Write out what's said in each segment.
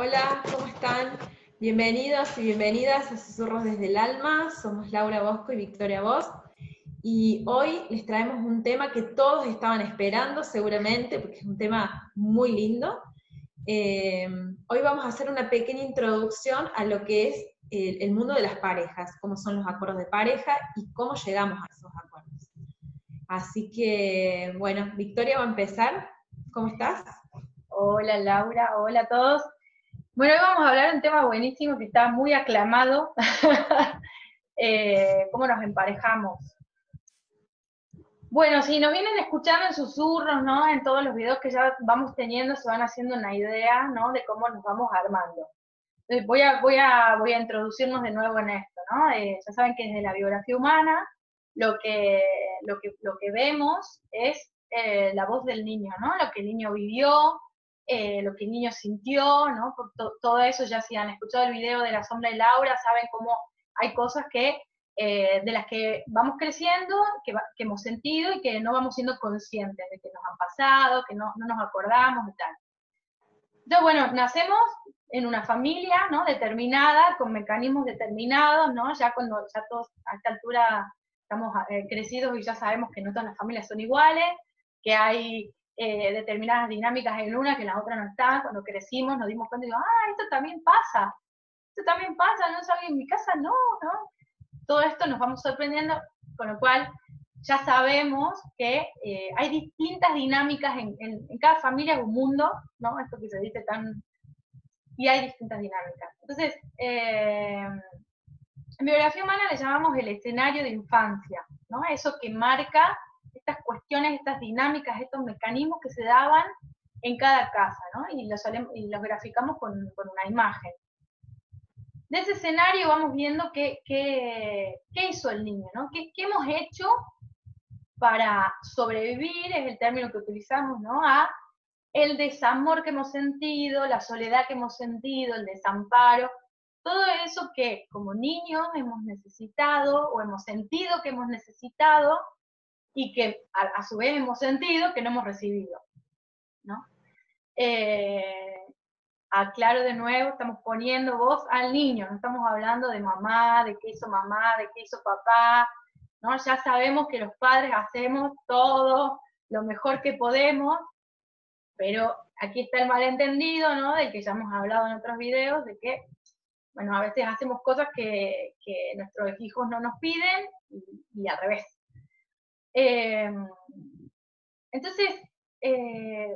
Hola, ¿cómo están? Bienvenidos y bienvenidas a Susurros desde el Alma. Somos Laura Bosco y Victoria Vos y hoy les traemos un tema que todos estaban esperando seguramente, porque es un tema muy lindo. Eh, hoy vamos a hacer una pequeña introducción a lo que es el, mundo de las parejas, cómo son los acuerdos de pareja y cómo llegamos a esos acuerdos. Así que, bueno, Victoria va a empezar. ¿Cómo estás? Hola Laura, hola a todos. Bueno, hoy vamos a hablar de un tema buenísimo que está muy aclamado, eh, cómo nos emparejamos. Bueno, si nos vienen escuchando en susurros, ¿no? En todos los videos que ya vamos teniendo, se van haciendo una idea, ¿no? De cómo nos vamos armando. Entonces, voy a, voy a, voy a introducirnos de nuevo en esto, ¿no? Eh, ya saben que desde la biografía humana lo que, lo que, lo que vemos es eh, la voz del niño, ¿no? Lo que el niño vivió, eh, lo que el niño sintió, ¿no? Por todo eso, ya si han escuchado el video de la sombra de Laura, saben cómo hay cosas que eh, de las que vamos creciendo, que, hemos sentido y que no vamos siendo conscientes de que nos han pasado, que no, nos acordamos y tal. Entonces, bueno, nacemos en una familia, ¿no? Determinada, con mecanismos determinados, ¿no? Ya cuando ya todos a esta altura estamos eh, crecidos y ya sabemos que no todas las familias son iguales, que hay eh, determinadas dinámicas en una que en la otra no están. Cuando crecimos nos dimos cuenta y digo, ah, esto también pasa, esto también pasa, no sabía en mi casa, no, ¿no? todo esto nos vamos sorprendiendo, con lo cual ya sabemos que eh, hay distintas dinámicas en, cada familia un mundo, ¿no? Esto que se dice tan... Y hay distintas dinámicas. Entonces, eh, en biografía humana le llamamos el escenario de infancia, ¿no? Eso que marca estas cuestiones, estas dinámicas, estos mecanismos que se daban en cada casa, ¿no? Y los, graficamos con una imagen de ese escenario vamos viendo qué, qué, hizo el niño, ¿no? ¿Qué, hemos hecho para sobrevivir, es el término que utilizamos, ¿no? A el desamor que hemos sentido, la soledad que hemos sentido, el desamparo, todo eso que como niños hemos necesitado o hemos sentido que hemos necesitado y que a, su vez hemos sentido que no hemos recibido, ¿no? Eh, aclaro de nuevo, estamos poniendo voz al niño, no estamos hablando de mamá, de qué hizo mamá, de qué hizo papá, ¿no? Ya sabemos que los padres hacemos todo lo mejor que podemos, pero aquí está el malentendido, ¿no? Del que ya hemos hablado en otros videos, de que, bueno, a veces hacemos cosas que, nuestros hijos no nos piden y, al revés. Em, entonces, eh,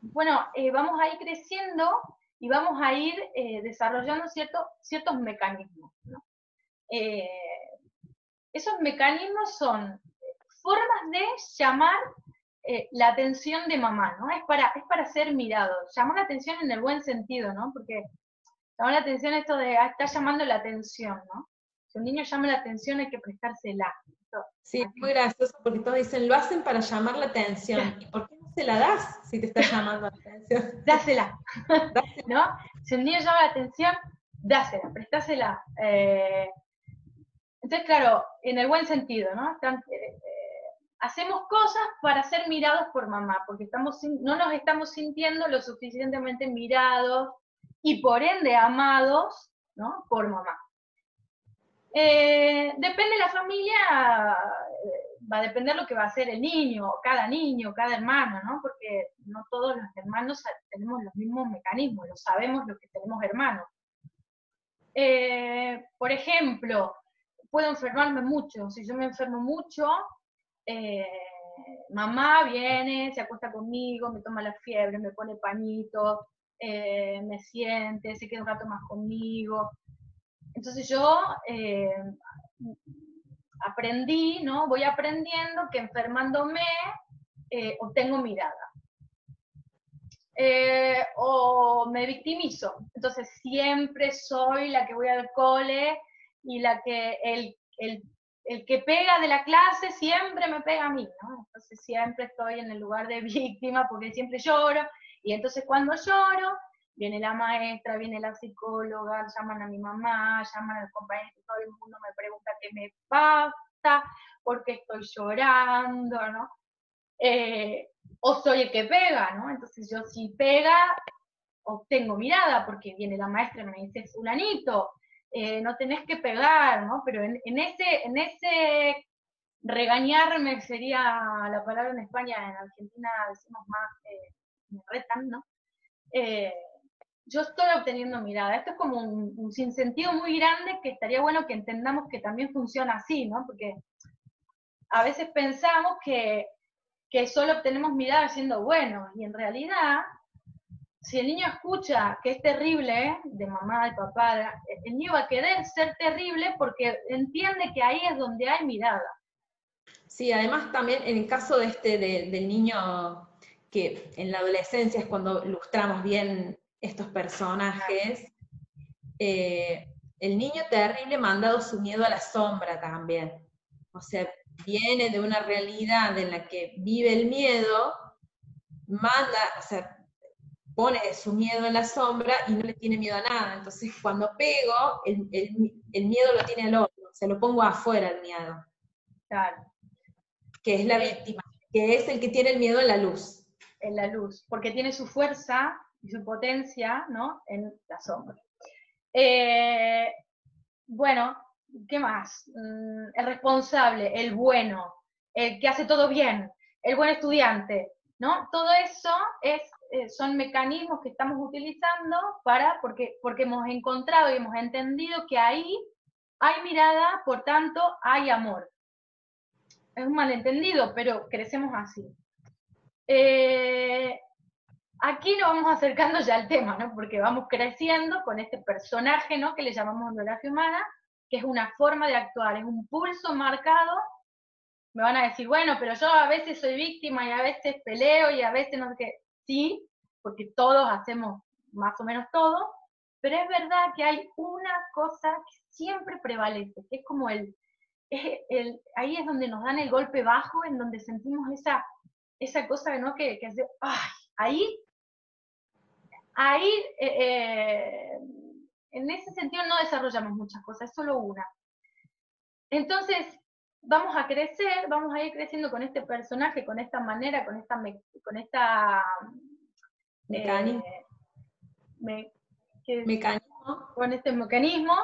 bueno, eh, vamos a ir creciendo y vamos a ir eh, desarrollando ciertos mecanismos. Esos mecanismos son formas de llamar la atención de mamá, ¿no? Es para, es para ser mirado, llamar la atención en el buen sentido, ¿no? Porque llamar la atención esto de, ah, está llamando la atención, ¿no? Si un niño llama la atención hay que prestársela. Sí, es muy gracioso porque todos dicen, lo hacen para llamar la atención. ¿Y por qué se la das si te está llamando la atención? Dásela. ¿No? Si un niño llama la atención, dásela, prestásela. Eh, entonces, claro, en el buen sentido, ¿no? Eh, eh, hacemos cosas para ser mirados por mamá, porque estamos, no nos estamos sintiendo lo suficientemente mirados y por ende amados, ¿no? Por mamá. Depende de la familia, va a depender lo que va a hacer el niño, cada niño, cada hermano, ¿no? Porque no todos los hermanos tenemos los mismos mecanismos, lo sabemos los que tenemos hermanos. Eh, por ejemplo, puedo enfermarme mucho. Si yo me enfermo mucho, eh, mamá viene, se acuesta conmigo, me toma la fiebre, me pone pañito, eh, me siente, se queda un rato más conmigo. Entonces yo aprendí, ¿no? Voy aprendiendo que enfermándome eh, obtengo mirada. eh, o me victimizo. Entonces siempre soy la que voy al cole y la que el, el, el, que pega de la clase siempre me pega a mí, ¿no? Entonces siempre estoy en el lugar de víctima porque siempre lloro y entonces cuando lloro viene la maestra, viene la psicóloga, llaman a mi mamá, llaman al compañero, todo el mundo me pregunta qué me pasa, por qué estoy llorando, ¿no? Eh, o soy el que pega, ¿no? Entonces yo si pega, obtengo mirada, porque viene la maestra y me dice, fulanito, eh, no tenés que pegar, ¿no? Pero en, ese, en ese regañarme sería la palabra en España, en Argentina decimos más, eh, me retan, ¿no? Eh, yo estoy obteniendo mirada. Esto es como un, un, sinsentido muy grande que estaría bueno que entendamos que también funciona así, ¿no? Porque a veces pensamos que que solo obtenemos mirada siendo buenos. Y en realidad, si el niño escucha que es terrible, de mamá, de papá, el niño va a querer ser terrible porque entiende que ahí es donde hay mirada. Sí, además también en el caso de este, del niño que en la adolescencia es cuando ilustramos bien estos personajes, eh, el niño terrible mandado su miedo a la sombra también. O sea, viene de una realidad en la que vive el miedo, manda, o sea, pone su miedo en la sombra y no le tiene miedo a nada. Entonces, cuando pego, el, miedo lo tiene al otro, se lo pongo afuera el miedo. Claro. Que es la víctima, que es el que tiene el miedo en la luz. En la luz, porque tiene su fuerza y su potencia, ¿no? En la sombra. Eh, bueno, ¿qué más? Mm, el responsable, el bueno, el que hace todo bien, el buen estudiante, ¿no? Todo eso es, eh, son mecanismos que estamos utilizando para, porque, porque hemos encontrado y hemos entendido que ahí hay mirada, por tanto, hay amor. Es un malentendido, pero crecemos así. Eh, aquí nos vamos acercando ya al tema, ¿no? Porque vamos creciendo con este personaje, ¿no? Que le llamamos biografía humana, que es una forma de actuar, es un pulso marcado. Me van a decir, bueno, pero yo a veces soy víctima y a veces peleo y a veces no sé qué. Sí, porque todos hacemos más o menos todo, pero es verdad que hay una cosa que siempre prevalece, que es como el, el, ahí es donde nos dan el golpe bajo, en donde sentimos esa, esa cosa ¿no? que, que hace, ¡ay! Ahí, ahí eh, eh en ese sentido no desarrollamos muchas cosas, es solo una. Entonces, vamos a crecer, vamos a ir creciendo con este personaje, con esta manera, con esta, con esta mecanismo. Eh, mecanismo. Con este mecanismo,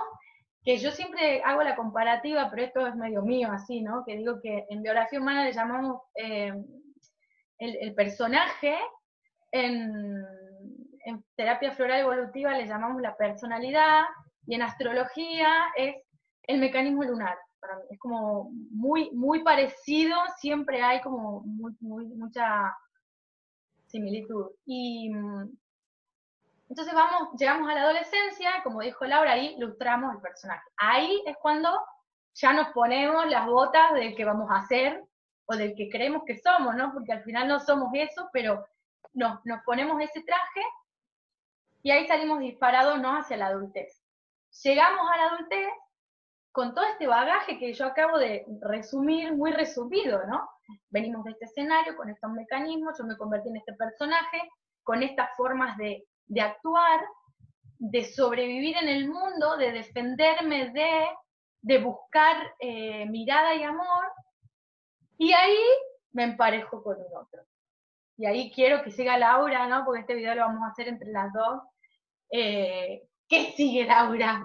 que yo siempre hago la comparativa, pero esto es medio mío así, ¿no? Que digo que en biografía humana le llamamos eh, el, el, personaje, en en terapia floral evolutiva le llamamos la personalidad y en astrología es el mecanismo lunar. Es como muy, muy parecido, siempre hay como mucha similitud. Y mm, entonces vamos, llegamos a la adolescencia, como dijo Laura, ahí ilustramos el personaje. Ahí es cuando ya nos ponemos las botas del que vamos a hacer o del que creemos que somos, ¿no? Porque al final no somos eso, pero nos, nos ponemos ese traje y ahí salimos disparados ¿no? hacia la adultez. Llegamos a la adultez con todo este bagaje que yo acabo de resumir, muy resumido, ¿no? Venimos de este escenario, con estos mecanismos, yo me convertí en este personaje, con estas formas de, actuar, de sobrevivir en el mundo, de defenderme de, de buscar eh, mirada y amor, y ahí me emparejo con un otro. Y ahí quiero que siga Laura, ¿no? Porque este video lo vamos a hacer entre las dos, eh, ¿Qué sigue, Laura?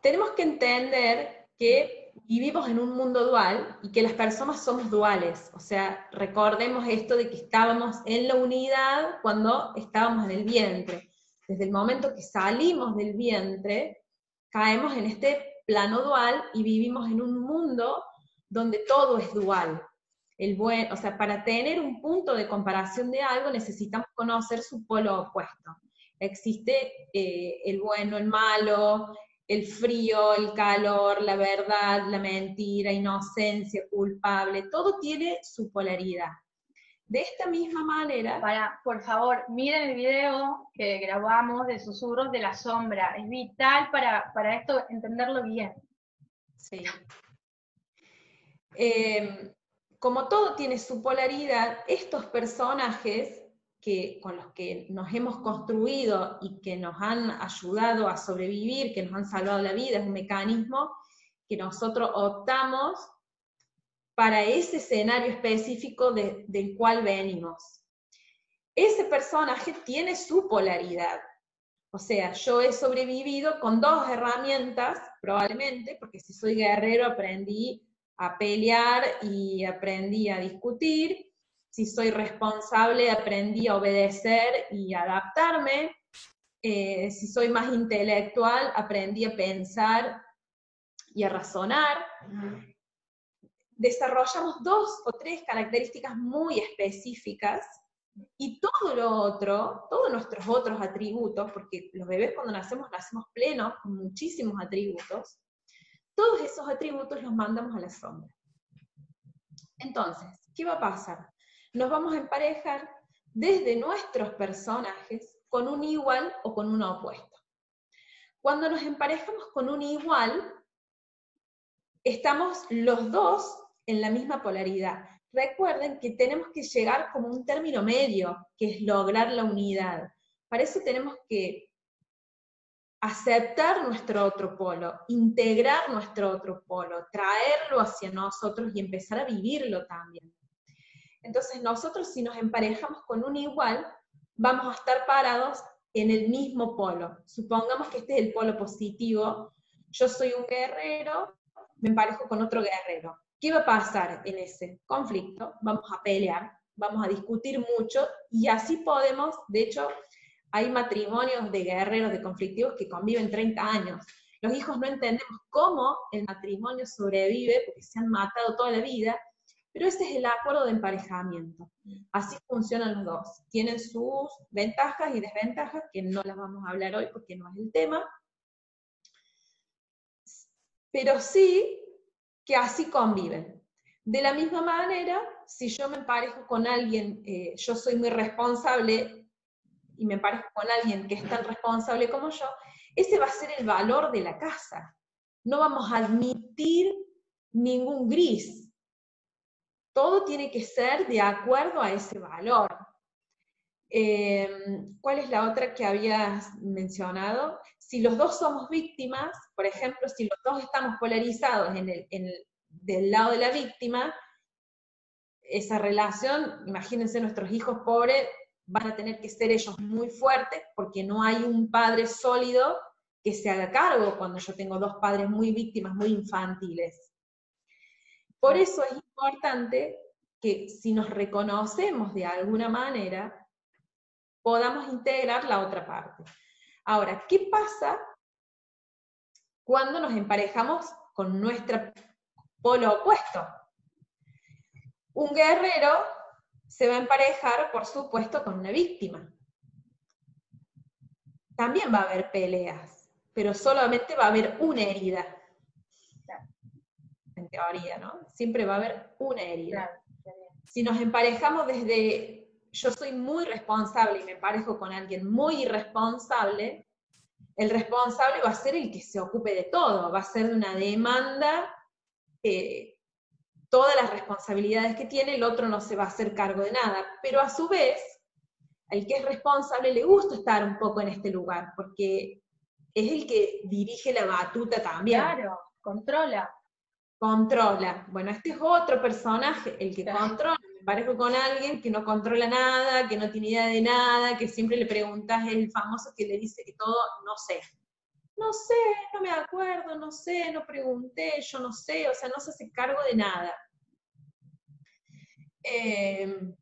tenemos que entender que vivimos en un mundo dual y que las personas somos duales. O sea, recordemos esto de que estábamos en la unidad cuando estábamos en el vientre. Desde el momento que salimos del vientre, caemos en este plano dual y vivimos en un mundo donde todo es dual el buen, o sea, para tener un punto de comparación de algo necesitamos conocer su polo opuesto. Existe eh, el bueno, el malo, el frío, el calor, la verdad, la mentira, inocencia, culpable, todo tiene su polaridad. de esta misma manera. Para, por favor, miren el video que grabamos de susurros de la sombra. Es vital para, para esto entenderlo bien. Sí. Em, como todo tiene su polaridad, estos personajes que, con los que nos hemos construido y que nos han ayudado a sobrevivir, que nos han salvado la vida, es un mecanismo que nosotros optamos para ese escenario específico del cual venimos. Ese personaje tiene su polaridad. O sea, yo he sobrevivido con dos herramientas, probablemente, porque si soy guerrero aprendí a pelear y aprendí a discutir, si soy responsable aprendí a obedecer y adaptarme, eh, si soy más intelectual aprendí a pensar y a razonar. Desarrollamos dos o tres características muy específicas y todo lo otro, todos nuestros otros atributos, porque los bebés cuando nacemos nacemos plenos con muchísimos atributos, todos esos atributos los mandamos a la sombra. Entonces, ¿qué va a pasar? Nos vamos a emparejar desde nuestros personajes con un igual o con un opuesto. Cuando nos emparejamos con un igual, estamos los dos en la misma polaridad. Recuerden que tenemos que llegar como un término medio, que es lograr la unidad. Para eso tenemos que aceptar nuestro otro polo, integrar nuestro otro polo, traerlo hacia nosotros y empezar a vivirlo también. Entonces nosotros si nos emparejamos con un igual, vamos a estar parados en el mismo polo. Supongamos que este es el polo positivo, yo soy un guerrero, me emparejo con otro guerrero. ¿Qué va a pasar en ese conflicto? Vamos a pelear, vamos a discutir mucho y así podemos, de hecho, hay matrimonios de guerreros, de conflictivos que conviven 30 años. Los hijos no entendemos cómo el matrimonio sobrevive porque se han matado toda la vida, pero ese es el acuerdo de emparejamiento. Así funcionan los dos. Tienen sus ventajas y desventajas, que no las vamos a hablar hoy porque no es el tema. Pero sí que así conviven. De la misma manera, si yo me emparejo con alguien, eh, yo soy muy responsable y me emparejo con alguien que es tan responsable como yo, ese va a ser el valor de la casa. No vamos a admitir ningún gris. Todo tiene que ser de acuerdo a ese valor. Em, ¿Cuál es la otra que habías mencionado? si los dos somos víctimas, por ejemplo, si los dos estamos polarizados en el, del lado de la víctima, esa relación, imagínense nuestros hijos pobres, van a tener que ser ellos muy fuertes porque no hay un padre sólido que se haga cargo cuando yo tengo dos padres muy víctimas, muy infantiles. Por eso es importante que si nos reconocemos de alguna manera, podamos integrar la otra parte. Ahora, ¿qué pasa cuando nos emparejamos con nuestro polo opuesto? Un guerrero se va a emparejar, por supuesto, con una víctima. También va a haber peleas, pero solamente va a haber una herida. En teoría, ¿no? Siempre va a haber una herida. Si nos emparejamos desde yo soy muy responsable y me parejo con alguien muy irresponsable, el responsable va a ser el que se ocupe de todo, va a ser de una demanda, eh, todas las responsabilidades que tiene, el otro no se va a hacer cargo de nada, pero a su vez, al que es responsable le gusta estar un poco en este lugar, porque es el que dirige la batuta también. Claro, controla. Controla. Bueno, este es otro personaje, el que controla parejo con alguien que no controla nada, que no tiene idea de nada, que siempre le preguntas, el famoso que le dice que todo, no sé. No sé, no me acuerdo, no sé, no pregunté, yo no sé, o sea, no se hace cargo de nada. Em,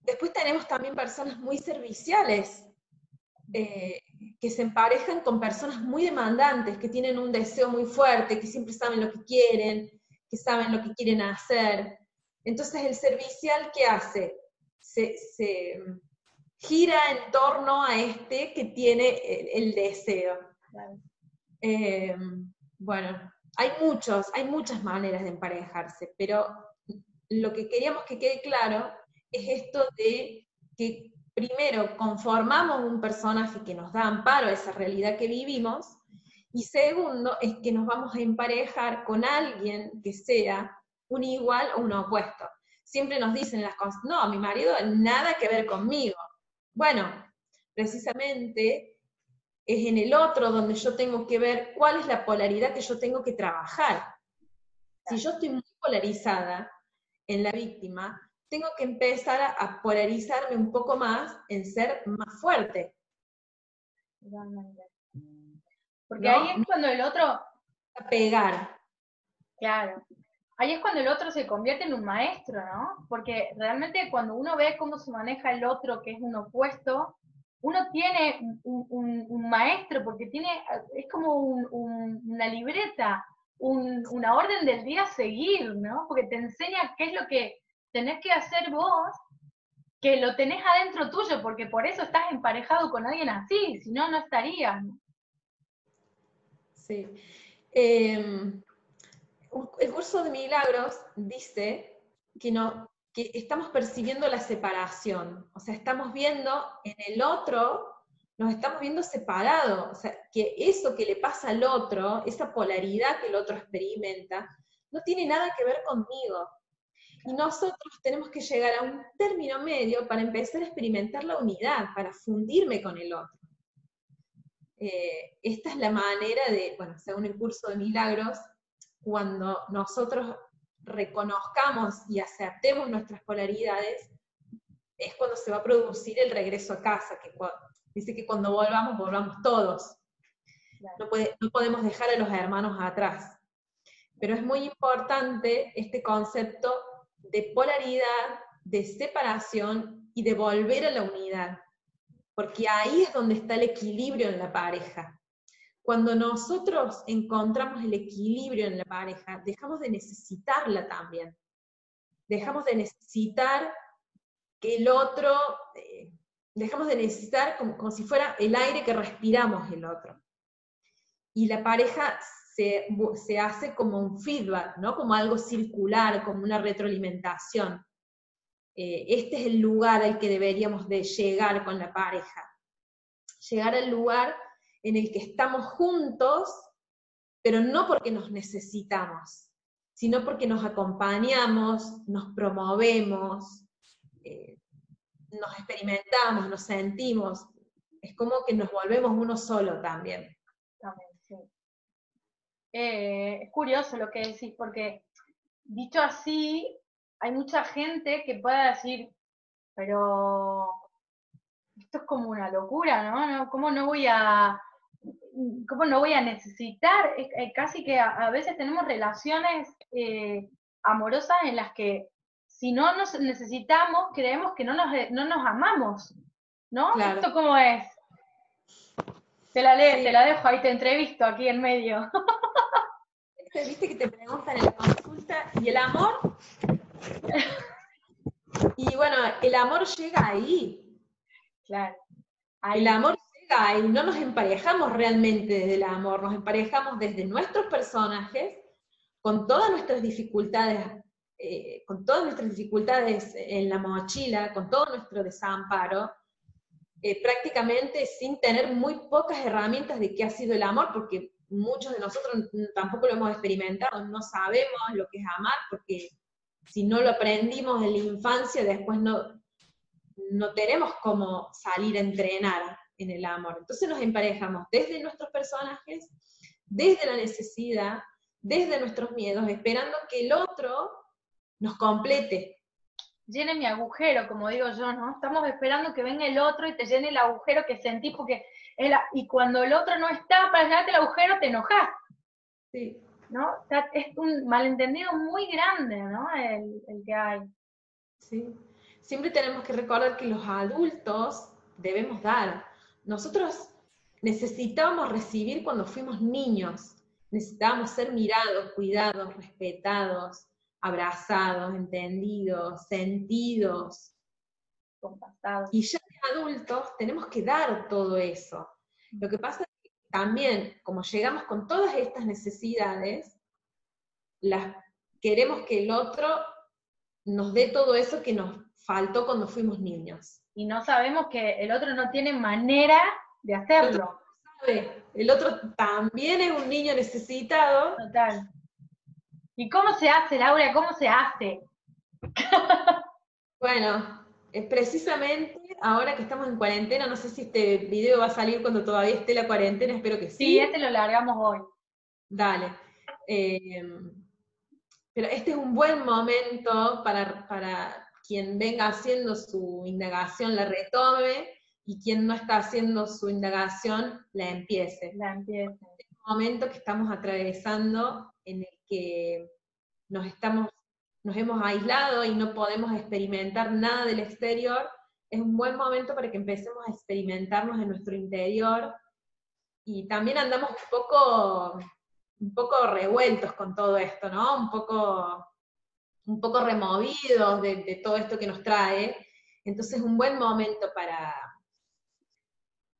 después tenemos también personas muy serviciales, eh, que se emparejan con personas muy demandantes, que tienen un deseo muy fuerte, que siempre saben lo que quieren, que saben lo que quieren hacer. Entonces el servicial, ¿qué hace? Se, gira en torno a este que tiene el, deseo. Eh, bueno, hay muchos, hay muchas maneras de emparejarse, pero lo que queríamos que quede claro es esto de que primero conformamos un personaje que nos da amparo a esa realidad que vivimos, y segundo es que nos vamos a emparejar con alguien que sea un igual o un opuesto. Siempre nos dicen las cosas, no, mi marido nada que ver conmigo. Bueno, precisamente es en el otro donde yo tengo que ver cuál es la polaridad que yo tengo que trabajar. Si yo estoy muy polarizada en la víctima, tengo que empezar a, polarizarme un poco más en ser más fuerte. Porque ahí es cuando el otro... A pegar. Claro. Ahí es cuando el otro se convierte en un maestro, ¿no? Porque realmente cuando uno ve cómo se maneja el otro, que es un opuesto, uno tiene un, maestro, porque tiene, es como una libreta, una orden del día a seguir, ¿no? Porque te enseña qué es lo que tenés que hacer vos, que lo tenés adentro tuyo, porque por eso estás emparejado con alguien así, si no, no estarías. Sí. Em, el curso de milagros dice que, no, que estamos percibiendo la separación, o sea, estamos viendo en el otro, nos estamos viendo separados, o sea, que eso que le pasa al otro, esa polaridad que el otro experimenta, no tiene nada que ver conmigo. Y nosotros tenemos que llegar a un término medio para empezar a experimentar la unidad, para fundirme con el otro. Eh, esta es la manera de, bueno, según el curso de milagros, cuando nosotros reconozcamos y aceptemos nuestras polaridades, es cuando se va a producir el regreso a casa, que dice que cuando volvamos, volvamos todos. No, no podemos dejar a los hermanos atrás. Pero es muy importante este concepto de polaridad, de separación y de volver a la unidad porque ahí es donde está el equilibrio en la pareja. Cuando nosotros encontramos el equilibrio en la pareja, dejamos de necesitarla también. Dejamos de necesitar que el otro, eh, dejamos de necesitar como, si fuera el aire que respiramos el otro. Y la pareja se, se hace como un feedback, ¿no? Como algo circular, como una retroalimentación. Eh, este es el lugar al que deberíamos de llegar con la pareja. Llegar al lugar en el que estamos juntos, pero no porque nos necesitamos, sino porque nos acompañamos, nos promovemos, eh, nos experimentamos, nos sentimos. Es como que nos volvemos uno solo también. Eh, es curioso lo que decís, porque dicho así, hay mucha gente que pueda decir, pero esto es como una locura, ¿no? ¿Cómo no voy a, cómo no voy a necesitar? casi que a, veces tenemos relaciones eh, amorosas en las que si no nos necesitamos, creemos que no nos, no nos amamos, ¿no? ¿Esto cómo es? Te la, te la dejo ahí, te entrevisto aquí en medio. Viste que te preguntan en la consulta, ¿y el amor? y bueno, el amor llega ahí. Claro. El amor ahí, no nos emparejamos realmente desde el amor, nos emparejamos desde nuestros personajes, con todas nuestras dificultades, eh, con todas nuestras dificultades en la mochila, con todo nuestro desamparo, eh, prácticamente sin tener muy pocas herramientas de qué ha sido el amor, porque muchos de nosotros tampoco lo hemos experimentado, no sabemos lo que es amar, porque si no lo aprendimos en la infancia, después no, no tenemos cómo salir a entrenar en el amor. Entonces nos emparejamos desde nuestros personajes, desde la necesidad, desde nuestros miedos, esperando que el otro nos complete. Llene mi agujero, como digo yo, ¿no? Estamos esperando que venga el otro y te llene el agujero que sentí, porque y cuando el otro no está para llenarte el agujero, te enojas. Sí. ¿no? es un malentendido muy grande, ¿no? El, el, que hay. Sí. Siempre tenemos que recordar que los adultos debemos dar. Nosotros necesitábamos recibir cuando fuimos niños. Necesitábamos ser mirados, cuidados, respetados, abrazados, entendidos, sentidos. Y ya de adultos tenemos que dar todo eso. Lo que pasa también, como llegamos con todas estas necesidades, las, queremos que el otro nos dé todo eso que nos faltó cuando fuimos niños. Y no sabemos que el otro no tiene manera de hacerlo. El otro también es un niño necesitado. Total. ¿Y cómo se hace, Laura? ¿Cómo se hace? bueno, precisamente ahora que estamos en cuarentena, no sé si este video va a salir cuando todavía esté la cuarentena, espero que sí. Sí, este lo largamos hoy. Dale. Eh, pero este es un buen momento para, para quien venga haciendo su indagación, la retome, y quien no está haciendo su indagación, la empiece. La empiece. Es un momento que estamos atravesando en el que nos estamos nos hemos aislado y no podemos experimentar nada del exterior, es un buen momento para que empecemos a experimentarnos en nuestro interior y también andamos un poco, un poco revueltos con todo esto, ¿no? Un poco, un poco removidos de, de todo esto que nos trae. Entonces es un buen momento para,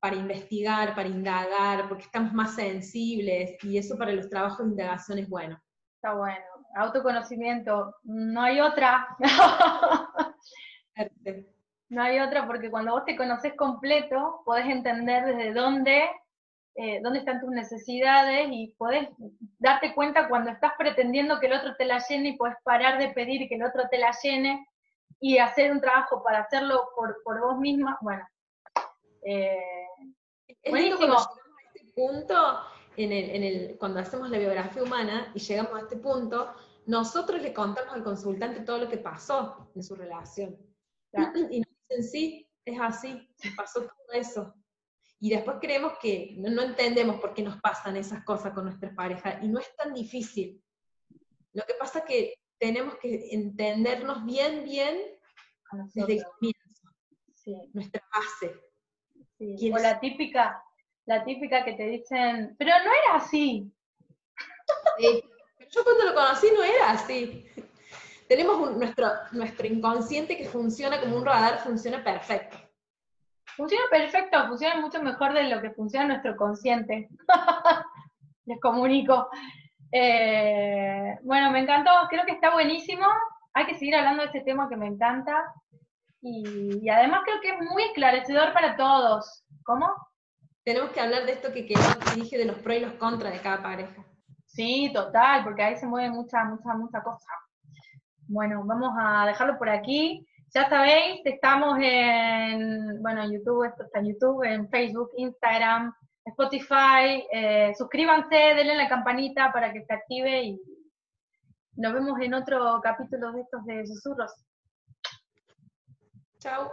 para investigar, para indagar, porque estamos más sensibles y eso para los trabajos de indagación es bueno. Está bueno autoconocimiento, no hay otra. no hay otra porque cuando vos te conoces completo, podés entender desde dónde, eh, dónde están tus necesidades y podés darte cuenta cuando estás pretendiendo que el otro te la llene y podés parar de pedir que el otro te la llene y hacer un trabajo para hacerlo por, por vos misma. Bueno, eh, es buenísimo. este punto en el, cuando hacemos la biografía humana y llegamos a este punto, nosotros le contamos al consultante todo lo que pasó en su relación. Y nos dicen, sí, es así, pasó todo eso. Y después creemos que no, entendemos por qué nos pasan esas cosas con nuestras parejas. Y no es tan difícil. Lo que pasa es que tenemos que entendernos bien, bien desde el comienzo. Nuestra base. O la típica, la típica que te dicen, pero no era así. Yo cuando lo conocí no era así. Tenemos nuestro, nuestro inconsciente que funciona como un radar, funciona perfecto. Funciona perfecto, funciona mucho mejor de lo que funciona nuestro consciente. Les comunico. Eh, bueno, me encantó, creo que está buenísimo. Hay que seguir hablando de este tema que me encanta. Y, además creo que es muy esclarecedor para todos. ¿Cómo? Tenemos que hablar de esto que quedó, dije, de los pros y los contras de cada pareja. Sí, total, porque ahí se mueve mucha, mucha, mucha cosa. Bueno, vamos a dejarlo por aquí. Ya sabéis, estamos en, bueno, en YouTube, esto está en YouTube, en Facebook, Instagram, Spotify. Eh, suscríbanse, denle la campanita para que se active y nos vemos en otro capítulo de estos de susurros. Chao.